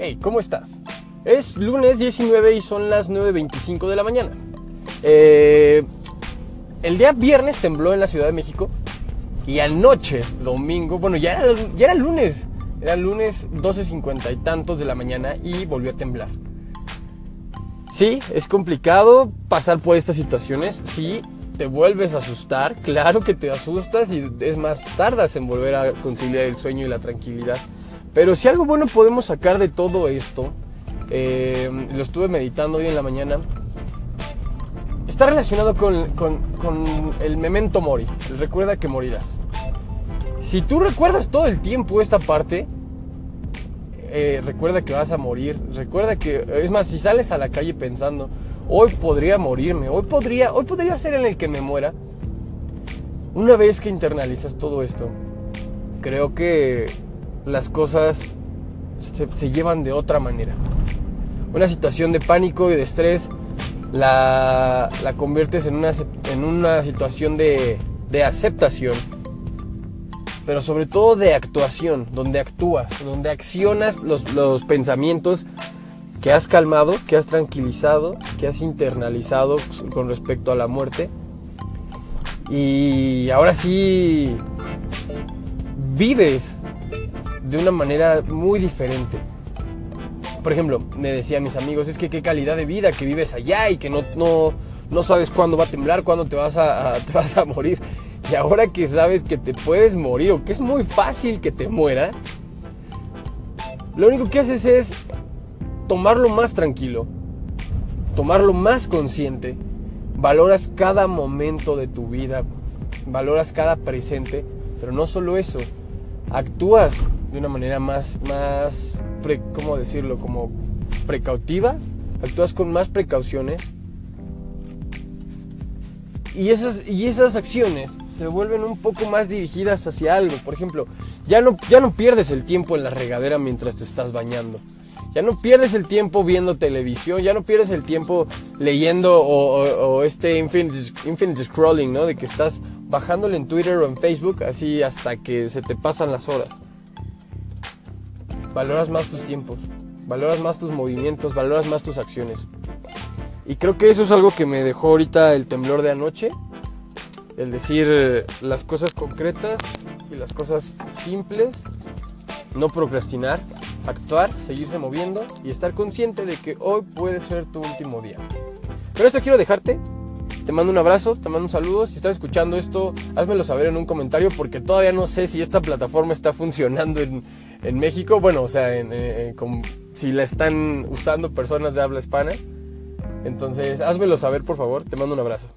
Hey, ¿cómo estás? Es lunes 19 y son las 9.25 de la mañana. Eh, el día viernes tembló en la Ciudad de México y anoche, domingo, bueno, ya era, ya era lunes, era lunes 12.50 y tantos de la mañana y volvió a temblar. Sí, es complicado pasar por estas situaciones, sí, te vuelves a asustar, claro que te asustas y es más, tardas en volver a conciliar el sueño y la tranquilidad. Pero si algo bueno podemos sacar de todo esto, eh, lo estuve meditando hoy en la mañana, está relacionado con, el memento mori, recuerda que morirás. Si tú recuerdas todo el tiempo esta parte, eh, recuerda que vas a morir, recuerda que, es más, si sales a la calle pensando, hoy podría morirme, hoy podría, hoy podría ser en el que me muera, una vez que internalizas todo esto, creo que las cosas se, llevan de otra manera. Una situación de pánico y de estrés la, conviertes en una, en una situación de, de aceptación, pero sobre todo de actuación, donde actúas, donde accionas los, los pensamientos que has calmado, que has tranquilizado, que has internalizado con respecto a la muerte. Y ahora sí vives de una manera muy diferente. Por ejemplo, me decían mis amigos, es que qué calidad de vida que vives allá y que no, no, no sabes cuándo va a temblar, cuándo te vas a, te vas a morir. Y ahora que sabes que te puedes morir o que es muy fácil que te mueras, lo único que haces es tomarlo más tranquilo, tomarlo más consciente, valoras cada momento de tu vida, valoras cada presente, pero no solo eso, actúas de una manera más, más, ¿cómo decirlo? Como precautiva, actúas con más precauciones. Y esas, y esas acciones se vuelven un poco más dirigidas hacia algo. Por ejemplo, ya no, ya no pierdes el tiempo en la regadera mientras te estás bañando. Ya no pierdes el tiempo viendo televisión, ya no pierdes el tiempo leyendo o, este infinite, infinite scrolling, ¿no? De que estás bajándole en Twitter o en Facebook así hasta que se te pasan las horas valoras más tus tiempos, valoras más tus movimientos, valoras más tus acciones. Y creo que eso es algo que me dejó ahorita el temblor de anoche, el decir las cosas concretas y las cosas simples, no procrastinar, actuar, seguirse moviendo y estar consciente de que hoy puede ser tu último día. Pero esto quiero dejarte. Te mando un abrazo, te mando un saludo. Si estás escuchando esto, házmelo saber en un comentario porque todavía no sé si esta plataforma está funcionando en, en México, bueno, o sea, si la están usando personas de habla hispana. Entonces, házmelo saber, por favor. Te mando un abrazo.